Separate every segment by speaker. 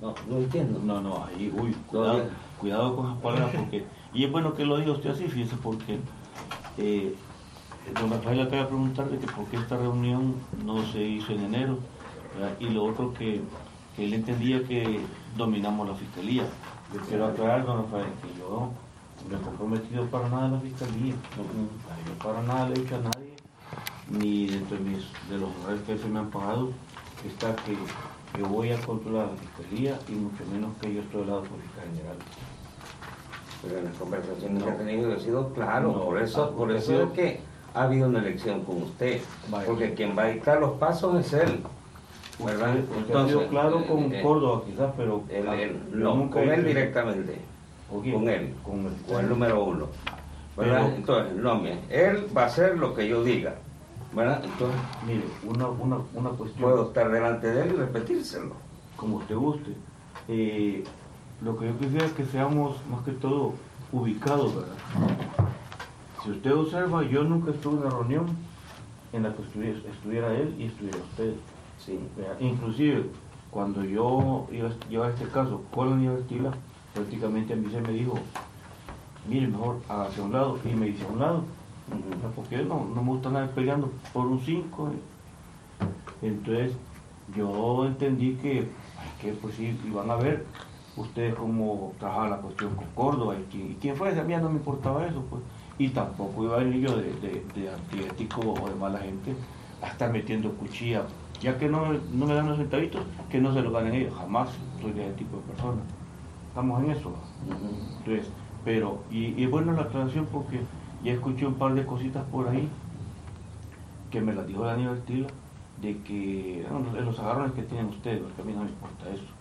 Speaker 1: No, no entiendo.
Speaker 2: No, no, ahí, uy, cuidado, cuidado con esas palabras porque... Y es bueno que lo diga usted así, fíjese, porque eh, don Rafael acaba de preguntarle que por qué esta reunión no se hizo en enero, y lo otro que, que, él entendía que dominamos la fiscalía. Yo quiero aclarar, don Rafael, que yo no he comprometido para nada a la fiscalía, no, yo para nada le he dicho a nadie, ni dentro de, mis, de los honores que se me han pagado, está que yo voy a controlar la fiscalía y mucho menos que yo estoy al lado fiscal general.
Speaker 1: Pero en las conversaciones que ha tenido ha sido claro, por eso, por eso es que ha habido una elección con usted, porque quien va a dictar los pasos es él.
Speaker 2: ¿verdad? Usted, ha sido claro con eh, Córdoba quizás, pero
Speaker 1: no, con él directamente, con él, con el, número uno. ¿verdad? Entonces, no, él va a hacer lo que yo diga. ¿Verdad? Entonces,
Speaker 2: mire, una, una, una cuestión.
Speaker 1: Puedo estar delante de él y repetírselo.
Speaker 2: Como usted guste. Eh, lo que yo quisiera es que seamos más que todo ubicados, ¿verdad? Si usted observa, yo nunca estuve en una reunión en la que estuviera, él y estuviera usted. Sí. Inclusive, cuando yo iba a llevar este caso con la universidad, prácticamente a mí se me dijo, mire, mejor hacia un lado, y me dice a un lado. Porque no, no me gusta nada peleando por un 5. Entonces, yo entendí que, que pues sí, iban a ver ustedes cómo trabajaba la cuestión con Córdoba y, quién fue, a mí no me importaba eso, pues. Y tampoco iba a venir yo de, de, antiético o de mala gente a estar metiendo cuchilla, ya que no, no me dan los centavitos, que no se lo ganen ellos, jamás soy de ese tipo de persona. Estamos en eso. Entonces, pero, y, y bueno la aclaración porque ya escuché un par de cositas por ahí que me las dijo Daniel Artila, de que, en los agarrones que tienen ustedes, porque a mí no me importa eso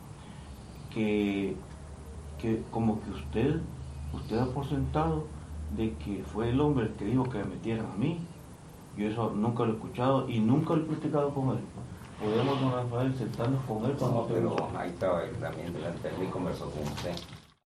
Speaker 2: que, que como que usted, usted ha por sentado de que fue el hombre el que dijo que me metieran a mí. Yo eso nunca lo he escuchado y nunca lo he platicado con él. Podemos, don Rafael, sentarnos con él
Speaker 1: cuando no, pero ahí estaba él también delante de mí conversó con usted.